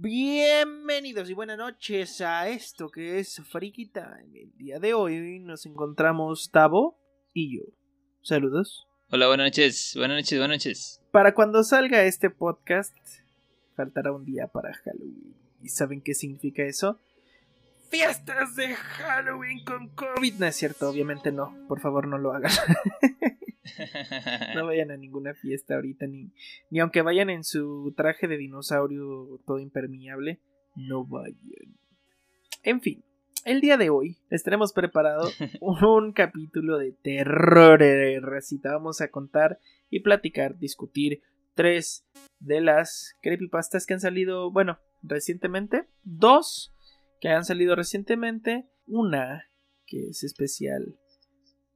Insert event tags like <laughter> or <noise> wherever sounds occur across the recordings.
Bienvenidos y buenas noches a esto que es Friki Time. El día de hoy nos encontramos Tavo y yo. Saludos. Hola, buenas noches, buenas noches, buenas noches. Para cuando salga este podcast, faltará un día para Halloween. ¿Y saben qué significa eso? Fiestas de Halloween con COVID. No es cierto, obviamente no. Por favor, no lo hagan. <laughs> no <laughs> vayan a ninguna fiesta ahorita, ni, ni aunque vayan en su traje de dinosaurio todo impermeable, no vayan. En fin, el día de hoy les tenemos preparado <laughs> un capítulo de terror. Recita, vamos a contar y platicar, discutir tres de las creepypastas que han salido, bueno, recientemente, dos que han salido recientemente, una que es especial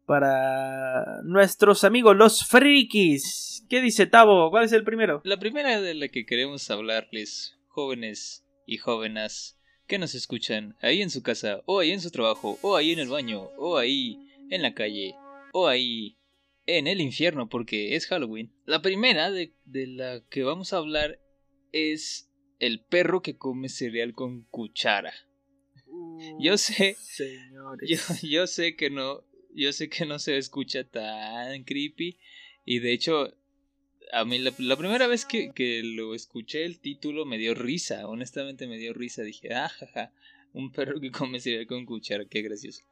para nuestros amigos los frikis. ¿Qué dice Tavo? ¿Cuál es el primero? La primera de la que queremos hablarles, jóvenes y jóvenes que nos escuchan ahí en su casa, o ahí en su trabajo, o ahí en el baño, o ahí en la calle, o ahí en el infierno, porque es Halloween. La primera de, de la que vamos a hablar es el perro que come cereal con cuchara. Yo sé, yo, yo, sé que no, yo sé que no se escucha tan creepy y de hecho a mí la, primera vez que, que, lo escuché el título me dio risa, honestamente me dio risa, dije, ah, jaja, un perro que come cereal con cuchara, qué gracioso.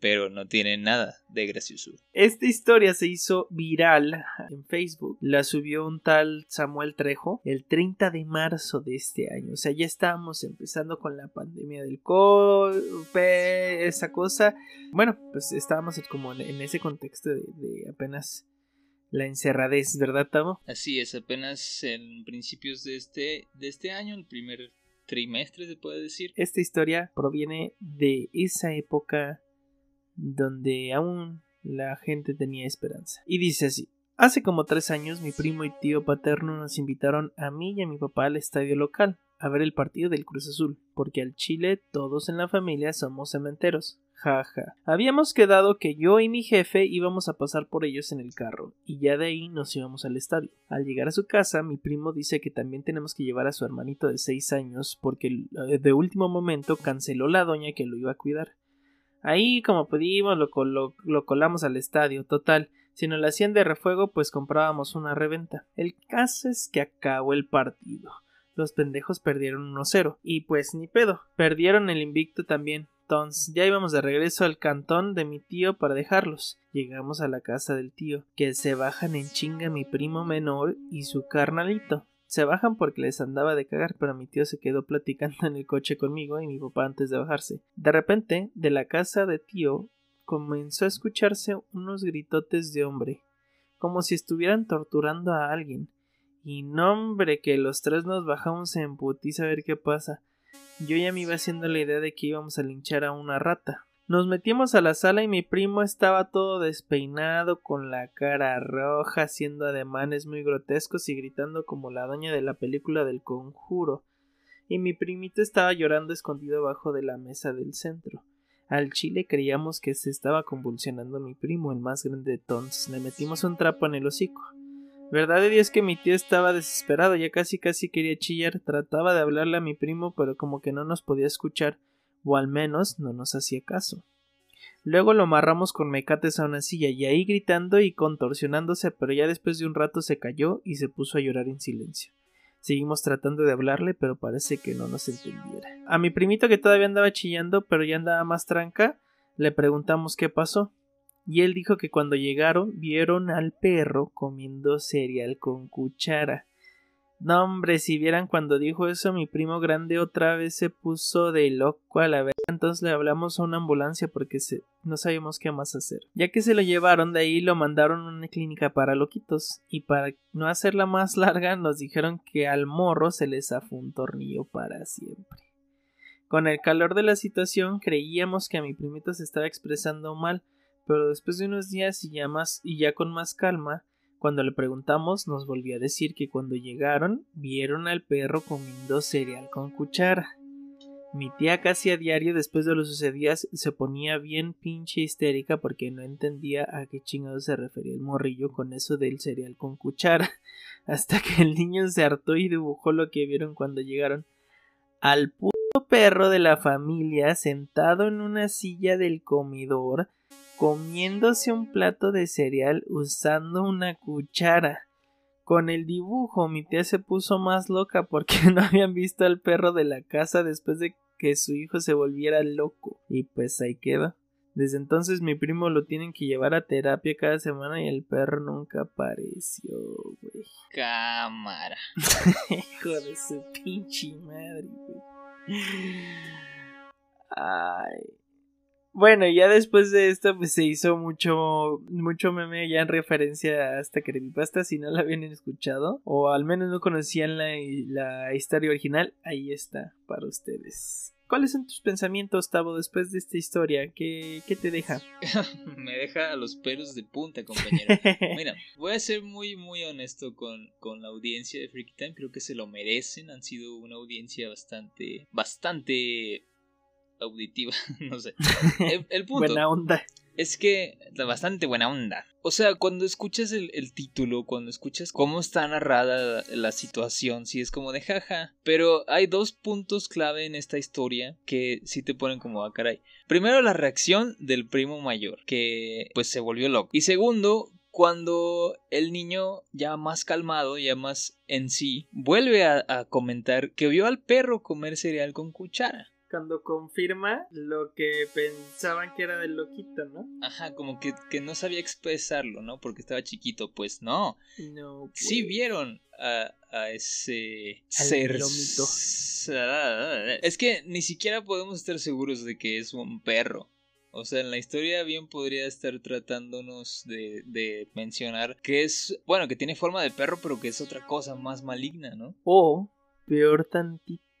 Pero no tiene nada de gracioso. Esta historia se hizo viral en Facebook. La subió un tal Samuel Trejo el 30 de marzo de este año. O sea, ya estábamos empezando con la pandemia del COVID, esa cosa. Bueno, pues estábamos como en ese contexto de, de apenas la encerradez, ¿verdad, Tamo? Así es, apenas en principios de este, de este año, el primer trimestre, se puede decir. Esta historia proviene de esa época donde aún la gente tenía esperanza. Y dice así. Hace como tres años mi primo y tío paterno nos invitaron a mí y a mi papá al estadio local a ver el partido del Cruz Azul, porque al Chile todos en la familia somos cementeros. Jaja. Habíamos quedado que yo y mi jefe íbamos a pasar por ellos en el carro, y ya de ahí nos íbamos al estadio. Al llegar a su casa, mi primo dice que también tenemos que llevar a su hermanito de seis años, porque de último momento canceló la doña que lo iba a cuidar. Ahí, como pudimos, lo, lo colamos al estadio. Total, si nos la hacían de refuego, pues comprábamos una reventa. El caso es que acabó el partido. Los pendejos perdieron 1-0. Y pues ni pedo. Perdieron el invicto también. Ya íbamos de regreso al cantón de mi tío para dejarlos. Llegamos a la casa del tío, que se bajan en chinga mi primo menor y su carnalito. Se bajan porque les andaba de cagar, pero mi tío se quedó platicando en el coche conmigo y mi papá antes de bajarse. De repente, de la casa de tío comenzó a escucharse unos gritotes de hombre, como si estuvieran torturando a alguien. Y no hombre, que los tres nos bajamos en putiza a ver qué pasa. Yo ya me iba haciendo la idea de que íbamos a linchar a una rata. Nos metimos a la sala y mi primo estaba todo despeinado, con la cara roja, haciendo ademanes muy grotescos y gritando como la doña de la película del conjuro. Y mi primito estaba llorando escondido abajo de la mesa del centro. Al chile creíamos que se estaba convulsionando mi primo, el más grande de Tons. Le metimos un trapo en el hocico. Verdad de Dios que mi tío estaba desesperado, ya casi casi quería chillar, trataba de hablarle a mi primo, pero como que no nos podía escuchar, o al menos no nos hacía caso. Luego lo amarramos con mecates a una silla y ahí gritando y contorsionándose, pero ya después de un rato se cayó y se puso a llorar en silencio. Seguimos tratando de hablarle, pero parece que no nos entendiera. A mi primito que todavía andaba chillando, pero ya andaba más tranca, le preguntamos qué pasó y él dijo que cuando llegaron vieron al perro comiendo cereal con cuchara. No, hombre, si vieran cuando dijo eso, mi primo grande otra vez se puso de loco a la vez. Entonces le hablamos a una ambulancia porque no sabíamos qué más hacer. Ya que se lo llevaron de ahí, lo mandaron a una clínica para loquitos. Y para no hacerla más larga, nos dijeron que al morro se les zafó un tornillo para siempre. Con el calor de la situación, creíamos que a mi primito se estaba expresando mal, pero después de unos días y ya más y ya con más calma, cuando le preguntamos, nos volvió a decir que cuando llegaron vieron al perro comiendo cereal con cuchara. Mi tía casi a diario después de lo sucedido se ponía bien pinche histérica porque no entendía a qué chingado se refería el morrillo con eso del cereal con cuchara, <laughs> hasta que el niño se hartó y dibujó lo que vieron cuando llegaron. al puto perro de la familia sentado en una silla del comedor comiéndose un plato de cereal usando una cuchara. Con el dibujo mi tía se puso más loca porque <laughs> no habían visto al perro de la casa después de que su hijo se volviera loco. Y pues ahí queda. Desde entonces mi primo lo tienen que llevar a terapia cada semana y el perro nunca apareció, güey. Cámara. <laughs> Hijo de su pinche madre, güey. Ay. Bueno, ya después de esto, pues se hizo mucho, mucho meme ya en referencia a esta creepypasta. Si no la habían escuchado, o al menos no conocían la, la historia original, ahí está para ustedes. ¿Cuáles son tus pensamientos, Tavo, después de esta historia? ¿Qué, qué te deja? <laughs> Me deja a los pelos de punta, compañero. <laughs> Mira, voy a ser muy, muy honesto con, con la audiencia de Freaky Time. Creo que se lo merecen. Han sido una audiencia bastante, bastante auditiva, <laughs> no sé. <laughs> El, punto buena onda. es que bastante buena onda. O sea, cuando escuchas el, título, cuando escuchas cómo está narrada la situación, sí es como de jaja. Pero hay dos puntos clave en esta historia que sí te ponen como a ah, caray. Primero, la reacción del primo mayor, que pues se volvió loco. Y segundo, cuando el niño ya más calmado, ya más en sí, vuelve a comentar que vio al perro comer cereal con cuchara cuando confirma lo que pensaban que era del loquito, ¿no? Ajá, como que, no sabía expresarlo, ¿no? Porque estaba chiquito, pues no. No. Sí pues. vieron a, a ese ser. <laughs> Es que ni siquiera podemos estar seguros de que es un perro. O sea, en la historia bien podría estar tratándonos de, de, mencionar que es, bueno, que tiene forma de perro, pero que es otra cosa más maligna, ¿no? O, peor tantito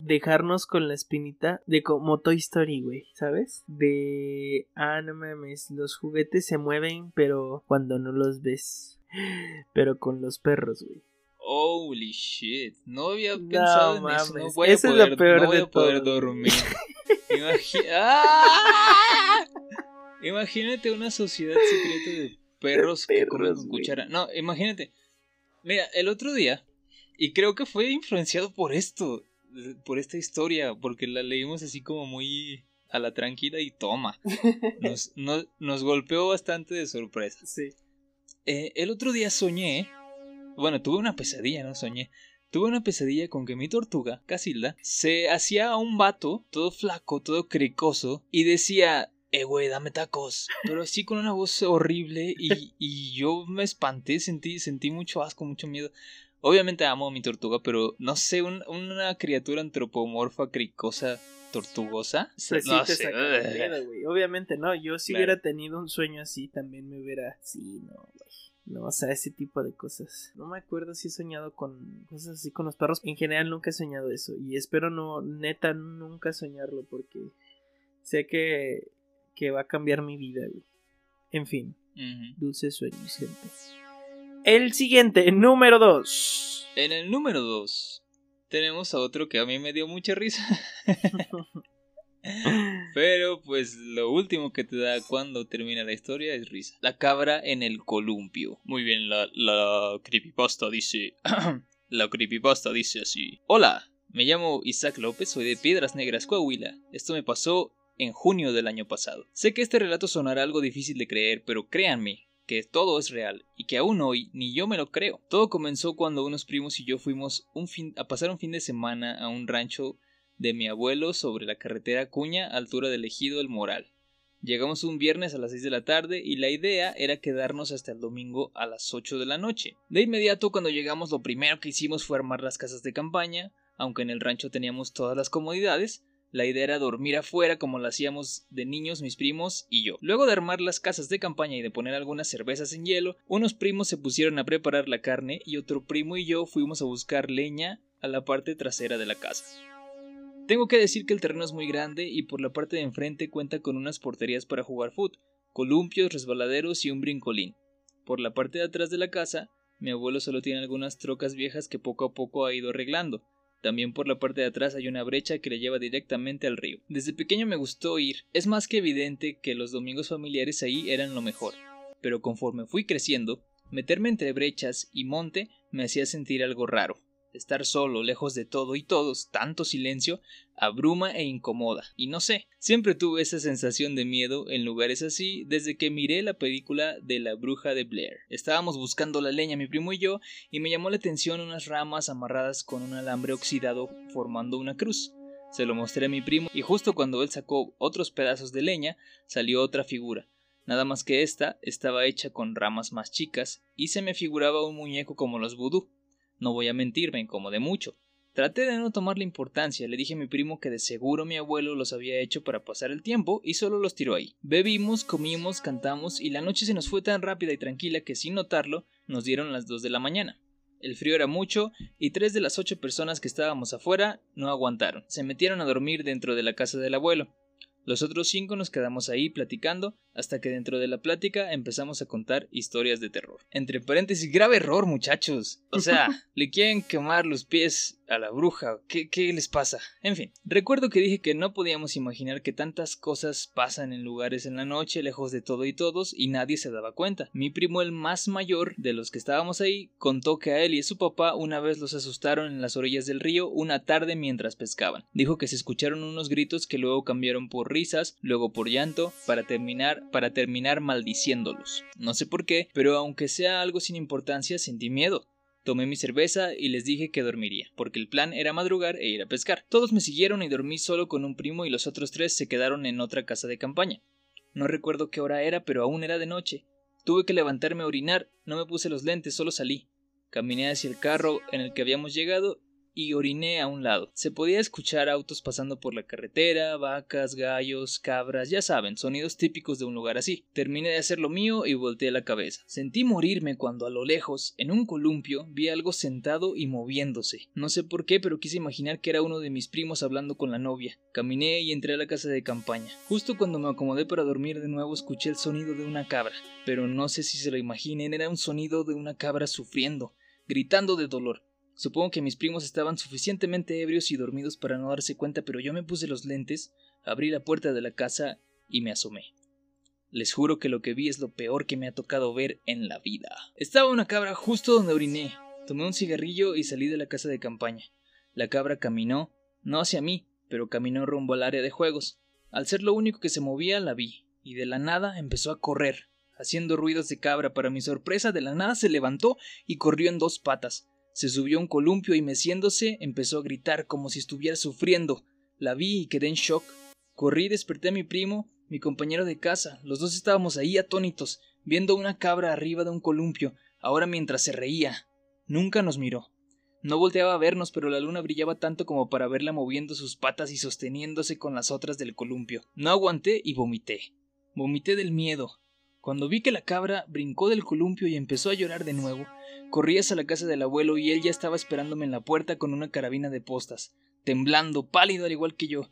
Dejarnos con la espinita de como Toy Story, güey, ¿sabes? De, ah, no mames, los juguetes se mueven, pero cuando no los ves. <gasps> Pero con los perros, güey. Holy shit, no había pensado en eso. No voy a poder, no voy a poder dormir. <laughs> ¡Ah! Imagínate una sociedad secreta de perros, que comen con cuchara. No, imagínate. Mira, el otro día, y creo que fue influenciado por esto por esta historia, porque la leímos así como muy a la tranquila y toma. <laughs> Nos, nos golpeó bastante de sorpresa. Sí. Eh, el otro día soñé, bueno, tuve una pesadilla, no soñé. Tuve una pesadilla con que mi tortuga, Casilda, se hacía a un vato, todo flaco, todo cricoso, y decía, eh, güey, dame tacos. Pero así con una voz horrible y, y yo me espanté, sentí, sentí mucho asco, mucho miedo. Obviamente amo a mi tortuga, pero no sé, una criatura antropomorfa, cricosa, tortugosa. Pues no sé. Obviamente no, yo si hubiera tenido un sueño así, también me hubiera... Sí, no, güey. No, o sea, ese tipo de cosas. No me acuerdo si he soñado con cosas así con los perros. En general nunca he soñado eso. Y espero no, neta, nunca soñarlo porque sé que, que va a cambiar mi vida, güey. En fin, dulces sueños, gente. El siguiente, número 2. En el número 2 tenemos a otro que a mí me dio mucha risa. <laughs> Pero pues lo último que te da cuando termina la historia es risa. La cabra en el columpio. Muy bien, la, la creepypasta dice... <clears throat> la creepypasta dice así. Hola, me llamo Isaac López, soy de Piedras Negras, Coahuila. Esto me pasó en junio del año pasado. Sé que este relato sonará algo difícil de creer, pero créanme, que todo es real y que aún hoy ni yo me lo creo. Todo comenzó cuando unos primos y yo fuimos un fin, a pasar un fin de semana a un rancho de mi abuelo sobre la carretera Cuña, altura del ejido El Moral. Llegamos un viernes a las 6 de la tarde y la idea era quedarnos hasta el domingo a las 8 de la noche. De inmediato cuando llegamos lo primero que hicimos fue armar las casas de campaña, aunque en el rancho teníamos todas las comodidades, la idea era dormir afuera como lo hacíamos de niños mis primos y yo. Luego de armar las casas de campaña y de poner algunas cervezas en hielo, unos primos se pusieron a preparar la carne y otro primo y yo fuimos a buscar leña a la parte trasera de la casa. Tengo que decir que el terreno es muy grande y por la parte de enfrente cuenta con unas porterías para jugar fútbol, columpios, resbaladeros y un brincolín. Por la parte de atrás de la casa, mi abuelo solo tiene algunas trocas viejas que poco a poco ha ido arreglando, también por la parte de atrás hay una brecha que le lleva directamente al río. Desde pequeño me gustó ir, es más que evidente que los domingos familiares ahí eran lo mejor. Pero conforme fui creciendo, meterme entre brechas y monte me hacía sentir algo raro. Estar solo, lejos de todo y todos, tanto silencio, abruma e incomoda. Y no sé, siempre tuve esa sensación de miedo en lugares así desde que miré la película de la bruja de Blair. Estábamos buscando la leña mi primo y yo, y me llamó la atención unas ramas amarradas con un alambre oxidado formando una cruz. Se lo mostré a mi primo y justo cuando él sacó otros pedazos de leña salió otra figura. Nada más que esta estaba hecha con ramas más chicas y se me figuraba un muñeco como los vudú. No voy a mentir, me incomodé mucho. Traté de no tomarle importancia, le dije a mi primo que de seguro mi abuelo los había hecho para pasar el tiempo y solo los tiró ahí. Bebimos, comimos, cantamos y la noche se nos fue tan rápida y tranquila que sin notarlo nos dieron las dos de la mañana. El frío era mucho y tres de las ocho personas que estábamos afuera no aguantaron. Se metieron a dormir dentro de la casa del abuelo. Los otros cinco nos quedamos ahí platicando hasta que dentro de la plática empezamos a contar historias de terror. Entre paréntesis, grave error, muchachos. O sea, <laughs> le quieren quemar los pies a la bruja. ¿Qué, ¿Qué les pasa? En fin, recuerdo que dije que no podíamos imaginar que tantas cosas pasan en lugares en la noche, lejos de todo y todos, y nadie se daba cuenta. Mi primo, el más mayor de los que estábamos ahí, contó que a él y a su papá una vez los asustaron en las orillas del río una tarde mientras pescaban. Dijo que se escucharon unos gritos que luego cambiaron por risas, luego por llanto, para terminar para terminar maldiciéndolos. No sé por qué, pero aunque sea algo sin importancia, sentí miedo. Tomé mi cerveza y les dije que dormiría, porque el plan era madrugar e ir a pescar. Todos me siguieron y dormí solo con un primo y los otros tres se quedaron en otra casa de campaña. No recuerdo qué hora era, pero aún era de noche. Tuve que levantarme a orinar, no me puse los lentes, solo salí. Caminé hacia el carro en el que habíamos llegado y oriné a un lado. Se podía escuchar autos pasando por la carretera, vacas, gallos, cabras, ya saben, sonidos típicos de un lugar así. Terminé de hacer lo mío y volteé la cabeza. Sentí morirme cuando a lo lejos, en un columpio, vi algo sentado y moviéndose. No sé por qué, pero quise imaginar que era uno de mis primos hablando con la novia. Caminé y entré a la casa de campaña. Justo cuando me acomodé para dormir de nuevo escuché el sonido de una cabra, pero no sé si se lo imaginen, era un sonido de una cabra sufriendo, gritando de dolor. Supongo que mis primos estaban suficientemente ebrios y dormidos para no darse cuenta, pero yo me puse los lentes, abrí la puerta de la casa y me asomé. Les juro que lo que vi es lo peor que me ha tocado ver en la vida. Estaba una cabra justo donde oriné. Tomé un cigarrillo y salí de la casa de campaña. La cabra caminó, no hacia mí, pero caminó rumbo al área de juegos. Al ser lo único que se movía, la vi, y de la nada empezó a correr, haciendo ruidos de cabra. Para mi sorpresa, de la nada se levantó y corrió en dos patas. Se subió a un columpio y meciéndose empezó a gritar como si estuviera sufriendo. La vi y quedé en shock. Corrí y desperté a mi primo, mi compañero de casa. Los dos estábamos ahí atónitos, viendo una cabra arriba de un columpio, ahora mientras se reía. Nunca nos miró. No volteaba a vernos, pero la luna brillaba tanto como para verla moviendo sus patas y sosteniéndose con las otras del columpio. No aguanté y vomité. Vomité del miedo. Cuando vi que la cabra brincó del columpio y empezó a llorar de nuevo, corrí hacia la casa del abuelo y él ya estaba esperándome en la puerta con una carabina de postas, temblando, pálido al igual que yo.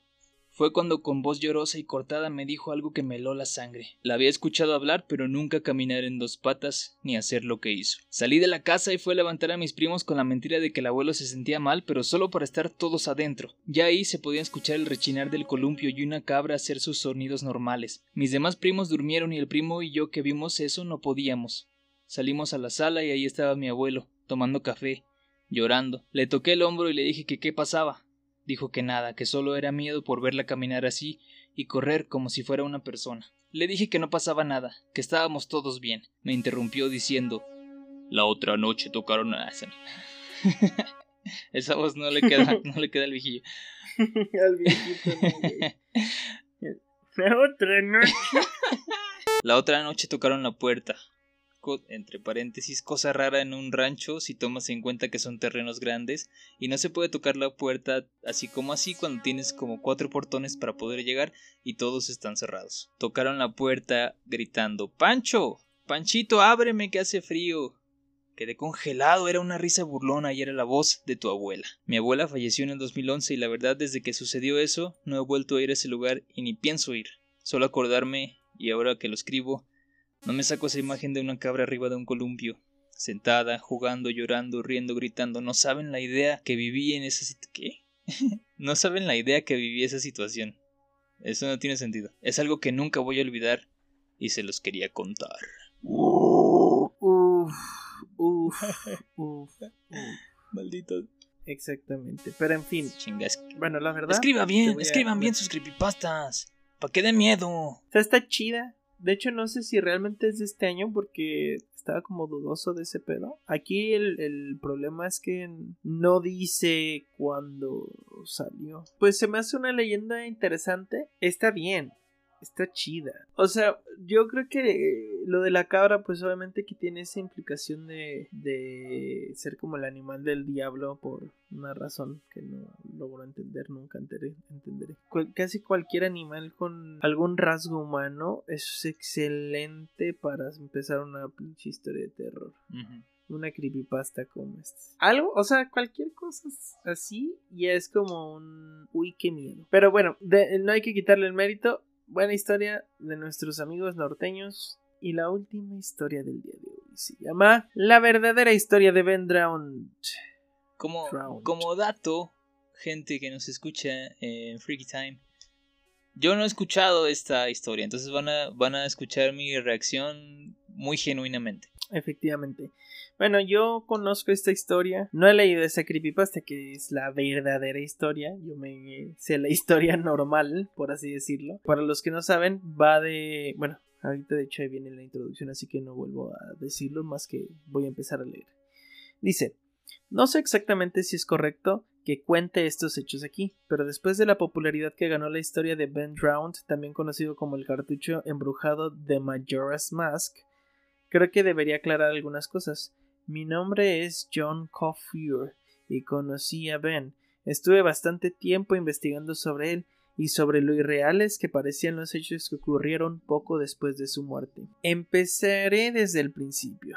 Fue cuando con voz llorosa y cortada me dijo algo que me heló la sangre. La había escuchado hablar, pero nunca caminar en dos patas ni hacer lo que hizo. Salí de la casa y fui a levantar a mis primos con la mentira de que el abuelo se sentía mal, pero solo para estar todos adentro. Ya ahí se podía escuchar el rechinar del columpio y una cabra hacer sus sonidos normales. Mis demás primos durmieron y el primo y yo que vimos eso no podíamos. Salimos a la sala y ahí estaba mi abuelo, tomando café, llorando. Le toqué el hombro y le dije que qué pasaba. Dijo que nada, que solo era miedo por verla caminar así y correr como si fuera una persona. Le dije que no pasaba nada, que estábamos todos bien. Me interrumpió diciendo La otra noche tocaron a esa. <laughs> esa voz no le queda, <laughs> no le queda al viejillo. <laughs> al viejito La otra noche. La otra noche tocaron la puerta entre paréntesis, cosa rara en un rancho si tomas en cuenta que son terrenos grandes y no se puede tocar la puerta así como así cuando tienes como cuatro portones para poder llegar y todos están cerrados. Tocaron la puerta gritando Pancho, Panchito, ábreme que hace frío. Quedé congelado, era una risa burlona y era la voz de tu abuela. Mi abuela falleció en el 2011 y la verdad desde que sucedió eso no he vuelto a ir a ese lugar y ni pienso ir. Solo acordarme, y ahora que lo escribo, no me saco esa imagen de una cabra arriba de un columpio, sentada, jugando, llorando, riendo, gritando. No saben la idea que viví en esa situación. ¿Qué? <laughs> no saben la idea que viví esa situación. Eso no tiene sentido. Es algo que nunca voy a olvidar y se los quería contar. Uf, uf, <laughs> uf. Maldito. Exactamente. Pero en fin. Chingas. Bueno, la verdad. Escriba bien, a- escriban bien sus creepypastas. Para que dé miedo. O sea, está chida. De hecho, no sé si realmente es de este año porque estaba como dudoso de ese pedo. Aquí el, el problema es que no dice cuándo salió. Pues se me hace una leyenda interesante. Está bien. Está chida. O sea, yo creo que lo de la cabra, pues obviamente que tiene esa implicación de, de ser como el animal del diablo por una razón que no logro entender, nunca enteré- entenderé. Cual- casi cualquier animal con algún rasgo humano es excelente para empezar una pinche historia de terror. Una creepypasta como esta. Algo, o sea, cualquier cosa así ya es como un... Uy, qué miedo. Pero bueno, de- no hay que quitarle el mérito. Buena historia de nuestros amigos norteños. Y la última historia del día de hoy se llama La verdadera historia de Ben Drowned. Como, Drowned. como dato, gente que nos escucha en Freaky Time, yo no he escuchado esta historia, entonces van a, van a escuchar mi reacción muy genuinamente. Efectivamente. Bueno, yo conozco esta historia. No he leído esa creepypasta que es la verdadera historia. Yo me sé la <laughs> historia normal, por así decirlo. Para los que no saben, va de... Bueno, ahorita de hecho ahí viene la introducción, así que no vuelvo a decirlo, más que voy a empezar a leer. Dice, no sé exactamente si es correcto que cuente estos hechos aquí, pero después de la popularidad que ganó la historia de Ben Drowned, también conocido como el cartucho embrujado de Majora's Mask, creo que debería aclarar algunas cosas. Mi nombre es John Caulfield y conocí a Ben. Estuve bastante tiempo investigando sobre él y sobre lo irreales que parecían los hechos que ocurrieron poco después de su muerte. Empezaré desde el principio.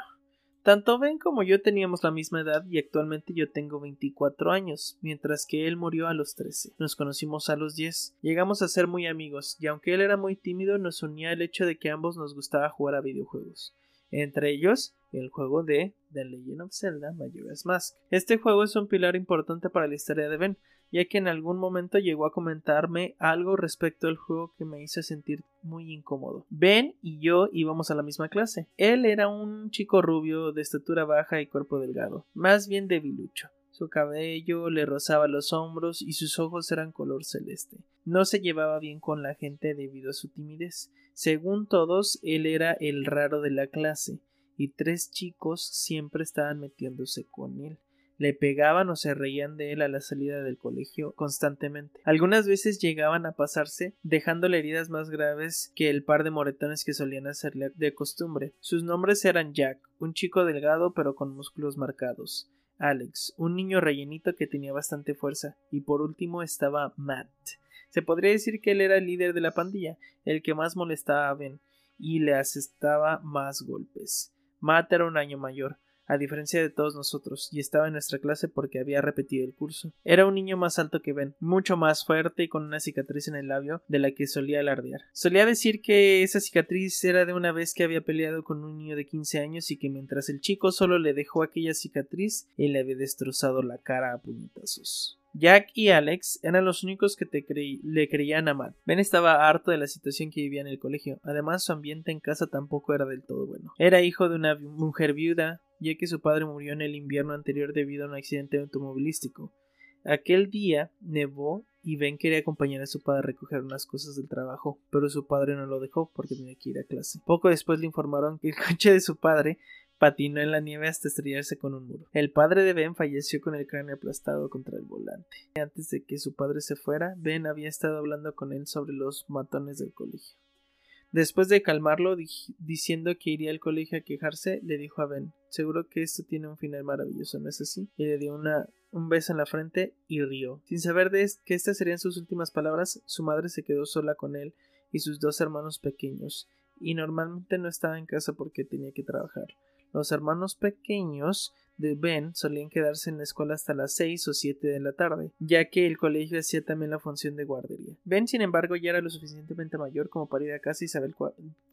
Tanto Ben como yo teníamos la misma edad y actualmente yo tengo 24 años, mientras que él murió a los 13. Nos conocimos a los 10. Llegamos a ser muy amigos, y aunque él era muy tímido, nos unía el hecho de que ambos nos gustaba jugar a videojuegos. Entre ellos, el juego de The Legend of Zelda Majora's Mask. Este juego es un pilar importante para la historia de Ben, ya que en algún momento llegó a comentarme algo respecto al juego que me hizo sentir muy incómodo. Ben y yo íbamos a la misma clase. Él era un chico rubio de estatura baja y cuerpo delgado, más bien debilucho. Su cabello le rozaba los hombros y sus ojos eran color celeste. No se llevaba bien con la gente debido a su timidez. Según todos, él era el raro de la clase, y tres chicos siempre estaban metiéndose con él le pegaban o se reían de él a la salida del colegio constantemente. Algunas veces llegaban a pasarse, dejándole heridas más graves que el par de moretones que solían hacerle de costumbre. Sus nombres eran Jack, un chico delgado pero con músculos marcados. Alex, un niño rellenito que tenía bastante fuerza, y por último estaba Matt. Se podría decir que él era el líder de la pandilla, el que más molestaba a Ben, y le asestaba más golpes. Matt era un año mayor, a diferencia de todos nosotros, y estaba en nuestra clase porque había repetido el curso. Era un niño más alto que Ben, mucho más fuerte y con una cicatriz en el labio de la que solía alardear. Solía decir que esa cicatriz era de una vez que había peleado con un niño de 15 años y que mientras el chico solo le dejó aquella cicatriz, él le había destrozado la cara a puñetazos. Jack y Alex eran los únicos que le creían a. Ben estaba harto de la situación que vivía en el colegio. Además, su ambiente en casa tampoco era del todo bueno. Era hijo de una mujer viuda, ya que su padre murió en el invierno anterior debido a un accidente automovilístico. Aquel día nevó y Ben quería acompañar a su padre a recoger unas cosas del trabajo, pero su padre no lo dejó porque tenía que ir a clase. Poco después le informaron que el <laughs> coche de su padre patinó en la nieve hasta estrellarse con un muro. El padre de Ben falleció con el cráneo aplastado contra el volante. Antes de que su padre se fuera, Ben había estado hablando con él sobre los matones del colegio. Después de calmarlo, di- diciendo que iría al colegio a quejarse, le dijo a Ben, seguro que esto tiene un final maravilloso, ¿no es así? Y le dio una, un beso en la frente y rió. Sin saber de que estas serían sus últimas palabras, su madre se quedó sola con él y sus dos hermanos pequeños, y normalmente no estaba en casa porque tenía que trabajar. Los hermanos pequeños de Ben solían quedarse en la escuela hasta las 6 o 7 de la tarde, ya que el colegio hacía también la función de guardería. Ben, sin embargo, ya era lo suficientemente mayor como para ir a casa y saber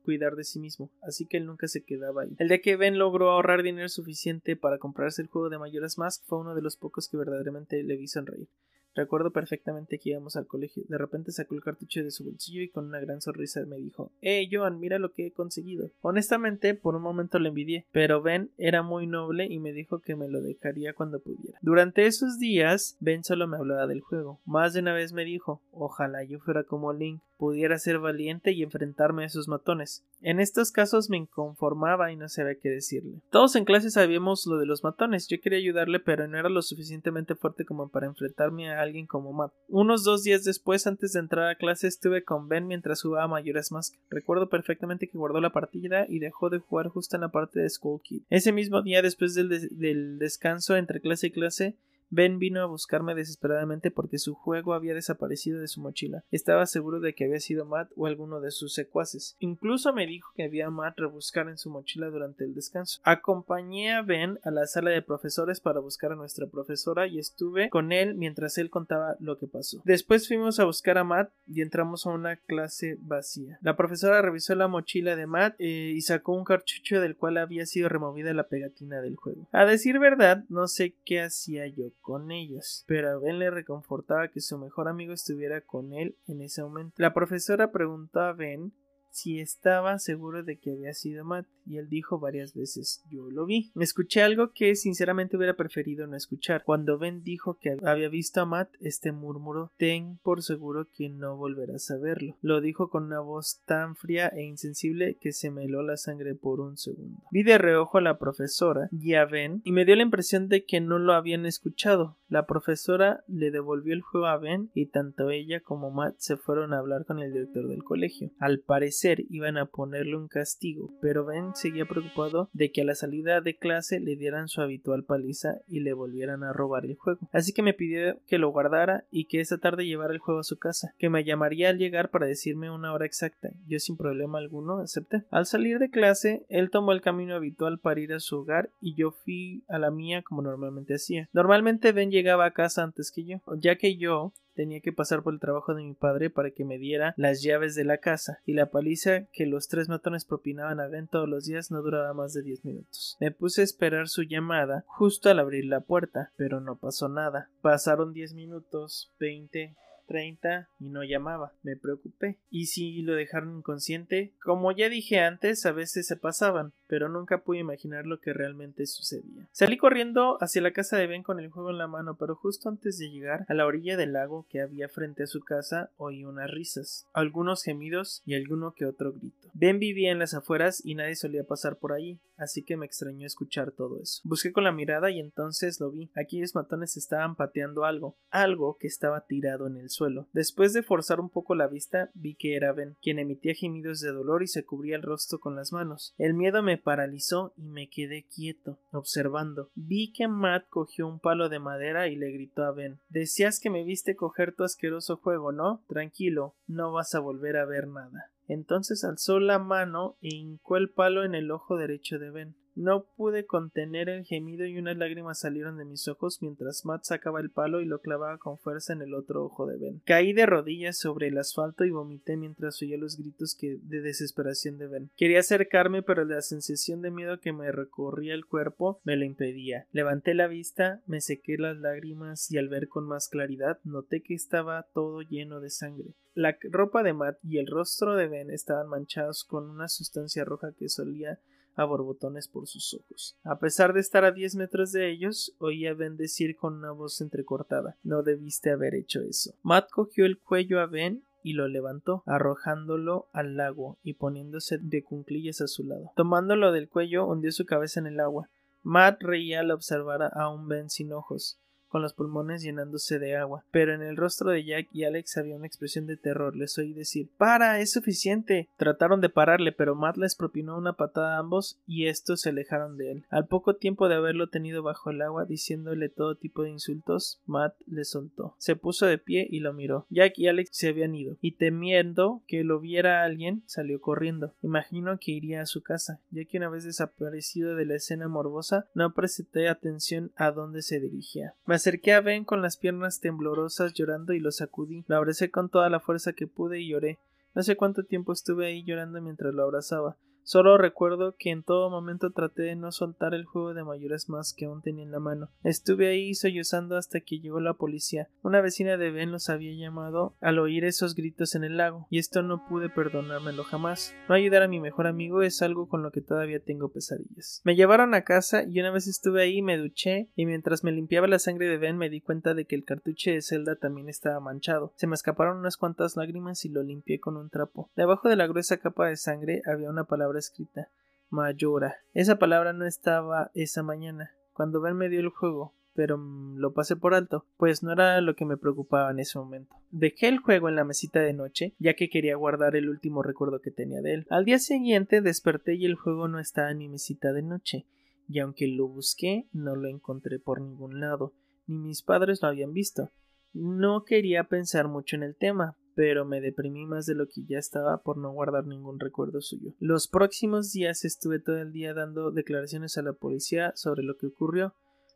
cuidar de sí mismo, así que él nunca se quedaba ahí. El día que Ben logró ahorrar dinero suficiente para comprarse el juego de Majora's Mask fue uno de los pocos que verdaderamente le vi sonreír. Recuerdo perfectamente que íbamos al colegio. De repente sacó el cartucho de su bolsillo y con una gran sonrisa me dijo: ¡Eh, Joan, mira lo que he conseguido! Honestamente, por un momento le envidié, pero Ben era muy noble y me dijo que me lo dejaría cuando pudiera. Durante esos días, Ben solo me hablaba del juego. Más de una vez me dijo: Ojalá yo fuera como Link, pudiera ser valiente y enfrentarme a esos matones. En estos casos me inconformaba y no sabía qué decirle. Todos en clase sabíamos lo de los matones. Yo quería ayudarle, pero no era lo suficientemente fuerte como para enfrentarme a alguien como Matt. Unos dos días después, antes de entrar a clase, estuve con Ben mientras jugaba Mayores Mask. Recuerdo perfectamente que guardó la partida y dejó de jugar justo en la parte de School Kid. Ese mismo día, después del, del descanso entre clase y clase, Ben vino a buscarme desesperadamente porque su juego había desaparecido de su mochila. Estaba seguro de que había sido Matt o alguno de sus secuaces. Incluso me dijo que había Matt rebuscar en su mochila durante el descanso. Acompañé a Ben a la sala de profesores para buscar a nuestra profesora y estuve con él mientras él contaba lo que pasó. Después fuimos a buscar a Matt y entramos a una clase vacía. La profesora revisó la mochila de Matt eh, y sacó un cartucho del cual había sido removida la pegatina del juego. A decir verdad, no sé qué hacía yo con ellos, pero a Ben le reconfortaba que su mejor amigo estuviera con él en ese momento. La profesora preguntó a Ben si estaba seguro de que había sido Matt, y él dijo varias veces yo lo vi. Escuché algo que sinceramente hubiera preferido no escuchar. Cuando Ben dijo que había visto a Matt, este murmuró ten por seguro que no volverás a verlo. Lo dijo con una voz tan fría e insensible que se me heló la sangre por un segundo. Vi de reojo a la profesora y a Ben y me dio la impresión de que no lo habían escuchado. La profesora le devolvió el juego a Ben y tanto ella como Matt se fueron a hablar con el director del colegio. Al parecer iban a ponerle un castigo, pero Ben seguía preocupado de que a la salida de clase le dieran su habitual paliza y le volvieran a robar el juego. Así que me pidió que lo guardara y que esa tarde llevara el juego a su casa, que me llamaría al llegar para decirme una hora exacta. Yo sin problema alguno acepté. Al salir de clase, él tomó el camino habitual para ir a su hogar y yo fui a la mía como normalmente hacía. Normalmente Ben llegaba a casa antes que yo, ya que yo tenía que pasar por el trabajo de mi padre para que me diera las llaves de la casa, y la paliza que los tres matones propinaban a Ben todos los días no duraba más de diez minutos. Me puse a esperar su llamada justo al abrir la puerta, pero no pasó nada. Pasaron diez minutos, veinte, 30 y no llamaba. Me preocupé. ¿Y si lo dejaron inconsciente? Como ya dije antes, a veces se pasaban, pero nunca pude imaginar lo que realmente sucedía. Salí corriendo hacia la casa de Ben con el juego en la mano, pero justo antes de llegar a la orilla del lago que había frente a su casa oí unas risas, algunos gemidos y alguno que otro grito. Ben vivía en las afueras y nadie solía pasar por allí, así que me extrañó escuchar todo eso. Busqué con la mirada y entonces lo vi. Aquellos matones estaban pateando algo, algo que estaba tirado en el suelo. Después de forzar un poco la vista, vi que era Ben, quien emitía gemidos de dolor y se cubría el rostro con las manos. El miedo me paralizó y me quedé quieto, observando. Vi que Matt cogió un palo de madera y le gritó a Ben Decías que me viste coger tu asqueroso juego, ¿no? Tranquilo, no vas a volver a ver nada. Entonces alzó la mano e hincó el palo en el ojo derecho de Ben. No pude contener el gemido y unas lágrimas salieron de mis ojos mientras Matt sacaba el palo y lo clavaba con fuerza en el otro ojo de Ben. Caí de rodillas sobre el asfalto y vomité mientras oía los gritos que de desesperación de Ben. Quería acercarme, pero la sensación de miedo que me recorría el cuerpo me lo impedía. Levanté la vista, me sequé las lágrimas y al ver con más claridad noté que estaba todo lleno de sangre. La ropa de Matt y el rostro de Ben estaban manchados con una sustancia roja que solía a borbotones por sus ojos. A pesar de estar a diez metros de ellos, oía Ben decir con una voz entrecortada No debiste haber hecho eso. Matt cogió el cuello a Ben y lo levantó, arrojándolo al lago y poniéndose de cunclillas a su lado. Tomándolo del cuello, hundió su cabeza en el agua. Matt reía al observar a un Ben sin ojos con los pulmones llenándose de agua. Pero en el rostro de Jack y Alex había una expresión de terror. Les oí decir ¡Para! es suficiente. Trataron de pararle, pero Matt les propinó una patada a ambos y estos se alejaron de él. Al poco tiempo de haberlo tenido bajo el agua, diciéndole todo tipo de insultos, Matt le soltó. Se puso de pie y lo miró. Jack y Alex se habían ido, y temiendo que lo viera alguien, salió corriendo. Imagino que iría a su casa, ya que una vez desaparecido de la escena morbosa, no presté atención a dónde se dirigía acerqué a Ben con las piernas temblorosas llorando y lo sacudí. Lo abracé con toda la fuerza que pude y lloré. No sé cuánto tiempo estuve ahí llorando mientras lo abrazaba. Solo recuerdo que en todo momento traté de no soltar el juego de mayores más que aún tenía en la mano. Estuve ahí sollozando hasta que llegó la policía. Una vecina de Ben los había llamado al oír esos gritos en el lago, y esto no pude perdonármelo jamás. No ayudar a mi mejor amigo es algo con lo que todavía tengo pesadillas. Me llevaron a casa y una vez estuve ahí me duché y mientras me limpiaba la sangre de Ben me di cuenta de que el cartuche de Zelda también estaba manchado. Se me escaparon unas cuantas lágrimas y lo limpié con un trapo. Debajo de la gruesa capa de sangre había una palabra escrita Mayora. Esa palabra no estaba esa mañana, cuando Ben me dio el juego, pero lo pasé por alto, pues no era lo que me preocupaba en ese momento. Dejé el juego en la mesita de noche, ya que quería guardar el último recuerdo que tenía de él. Al día siguiente desperté y el juego no estaba en mi mesita de noche, y aunque lo busqué, no lo encontré por ningún lado, ni mis padres lo habían visto. No quería pensar mucho en el tema, pero me deprimí más de lo que ya estaba por no guardar ningún recuerdo suyo. Los próximos días estuve todo el día dando declaraciones a la policía sobre lo que ocurrió,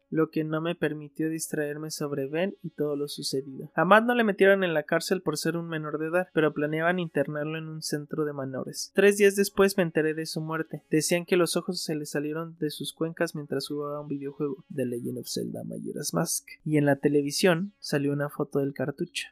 lo que no me permitió distraerme sobre Ben y todo lo sucedido. Matt no le metieron en la cárcel por ser un menor de edad, pero planeaban internarlo en un centro de menores. Tres días después me enteré de su muerte. Decían que los ojos se le salieron de sus cuencas mientras jugaba un videojuego, The Legend of Zelda Majora's Mask, y en la televisión salió una foto del cartucho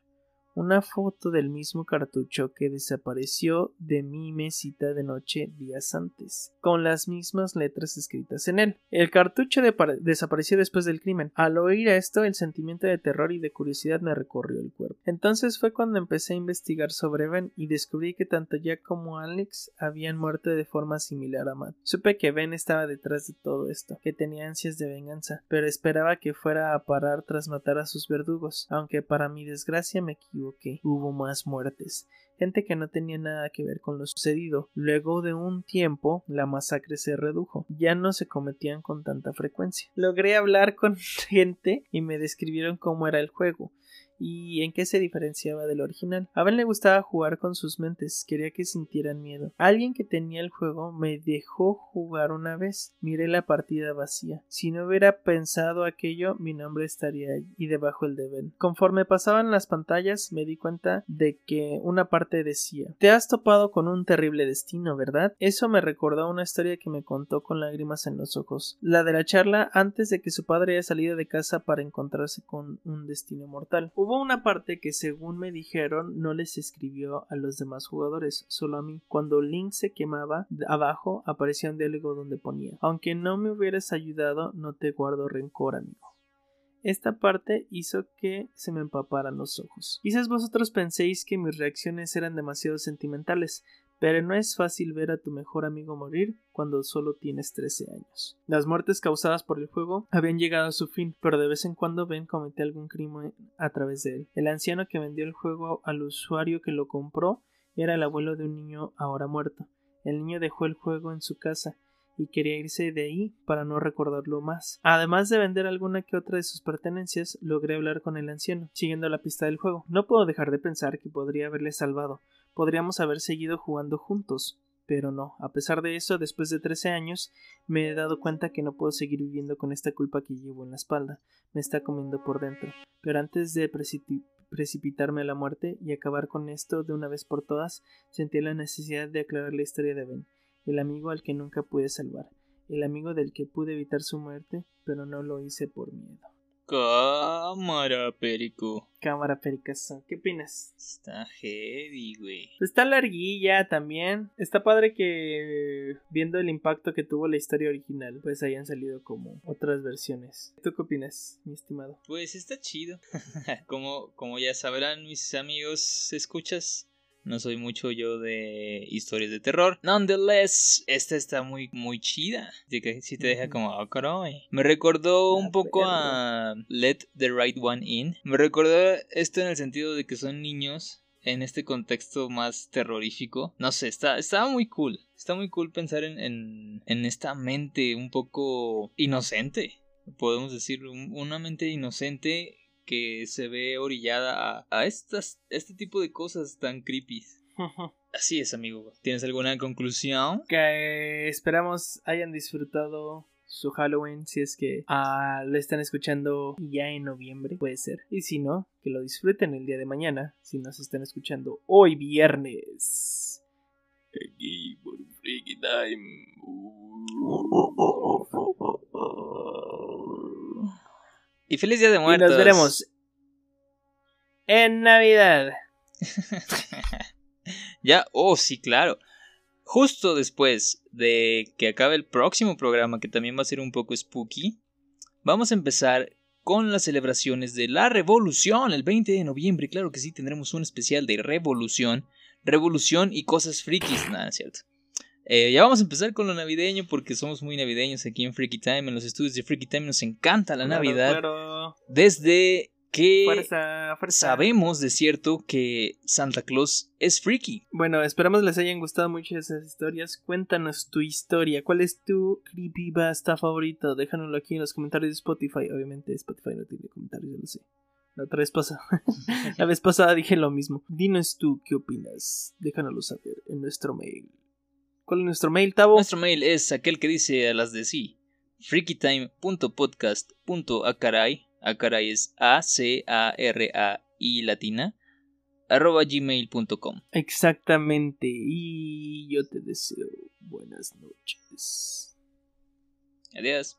una foto del mismo cartucho que desapareció de mi mesita de noche días antes, con las mismas letras escritas en él. El cartucho desapareció después del crimen. Al oír esto, el sentimiento de terror y de curiosidad me recorrió el cuerpo. Entonces fue cuando empecé a investigar sobre Ben y descubrí que tanto Jack como Alex habían muerto de forma similar a Matt. Supe que Ben estaba detrás de todo esto, que tenía ansias de venganza, pero esperaba que fuera a parar tras matar a sus verdugos, aunque para mi desgracia me equivoqué que hubo más muertes, gente que no tenía nada que ver con lo sucedido. Luego de un tiempo, la masacre se redujo, ya no se cometían con tanta frecuencia. Logré hablar con <laughs> gente y me describieron cómo era el juego y en qué se diferenciaba del original. A Ben le gustaba jugar con sus mentes, quería que sintieran miedo. Alguien que tenía el juego me dejó jugar una vez. Miré la partida vacía. Si no hubiera pensado aquello, mi nombre estaría ahí debajo el de Ben. Conforme pasaban las pantallas, me di cuenta de que una parte decía Te has topado con un terrible destino, ¿verdad? Eso me recordó una historia que me contó con lágrimas en los ojos. La de la charla antes de que su padre haya salido de casa para encontrarse con un destino mortal. Hubo una parte que según me dijeron no les escribió a los demás jugadores, solo a mí. Cuando Link se quemaba, abajo aparecía un diálogo donde ponía Aunque no me hubieras ayudado, no te guardo rencor, amigo. Esta parte hizo que se me empaparan los ojos. Quizás vosotros penséis que mis reacciones eran demasiado sentimentales, pero no es fácil ver a tu mejor amigo morir cuando solo tienes 13 años. Las muertes causadas por el juego habían llegado a su fin, pero de vez en cuando Ben comete algún crimen a través de él. El anciano que vendió el juego al usuario que lo compró era el abuelo de un niño ahora muerto. El niño dejó el juego en su casa y quería irse de ahí para no recordarlo más. Además de vender alguna que otra de sus pertenencias, logré hablar con el anciano, siguiendo la pista del juego. No puedo dejar de pensar que podría haberle salvado, podríamos haber seguido jugando juntos. Pero no, a pesar de eso, después de trece años, me he dado cuenta que no puedo seguir viviendo con esta culpa que llevo en la espalda. Me está comiendo por dentro. Pero antes de precipitarme a la muerte y acabar con esto de una vez por todas, sentí la necesidad de aclarar la historia de Ben, el amigo al que nunca pude salvar, el amigo del que pude evitar su muerte, pero no lo hice por miedo. Cámara, Perico. Cámara, Pericazo. ¿Qué opinas? Está heavy, güey. Está larguilla también. Está padre que viendo el impacto que tuvo la historia original, pues hayan salido como otras versiones. ¿Tú qué opinas, mi estimado? Pues está chido. <laughs> como, como ya sabrán mis amigos, escuchas, no soy mucho yo de historias de terror. Nonetheless, esta está muy, muy chida. Así que sí te deja como, oh, caray. Me recordó un poco a Let the Right One In. Me recordó esto en el sentido de que son niños en este contexto más terrorífico. No sé, está, está muy cool. Está muy cool pensar en, en, en esta mente un poco inocente. Podemos decir, una mente inocente que se ve orillada a, estas, este tipo de cosas tan creepy. <laughs> Así es, amigo. ¿Tienes alguna conclusión? Que esperamos hayan disfrutado su Halloween si es que ah, lo están escuchando ya en noviembre, puede ser. Y si no, que lo disfruten el día de mañana si nos están escuchando hoy viernes. Aquí por Freaky Time. Y feliz día de Y muertos. nos veremos en Navidad. <laughs> Ya, oh, sí, claro. Justo después de que acabe el próximo programa, que también va a ser un poco spooky, vamos a empezar con las celebraciones de la Revolución el 20 de noviembre. Claro que sí, tendremos un especial de Revolución, Revolución y cosas frikis. Nada, cierto. Eh, ya vamos a empezar con lo navideño porque somos muy navideños aquí en Freaky Time. En los estudios de Freaky Time nos encanta la Claro, Navidad. claro. Desde que Fuerza, fuerza. sabemos de cierto que Santa Claus es freaky. Bueno, esperamos les hayan gustado mucho esas historias. Cuéntanos tu historia. ¿Cuál es tu creepypasta favorito? Déjanoslo aquí en los comentarios de Spotify. Obviamente Spotify no tiene comentarios, yo lo sé. La otra vez pasada. <laughs> La vez pasada dije lo mismo. Dinos tú qué opinas. Déjanoslo saber en nuestro mail. ¿Cuál es nuestro mail, Tavo? Nuestro mail es aquel que dice a las de sí. freakytime.podcast.acaray. Acaray es A-C-A-R-A-I latina. arroba gmail.com. Exactamente. Y yo te deseo buenas noches. Adiós.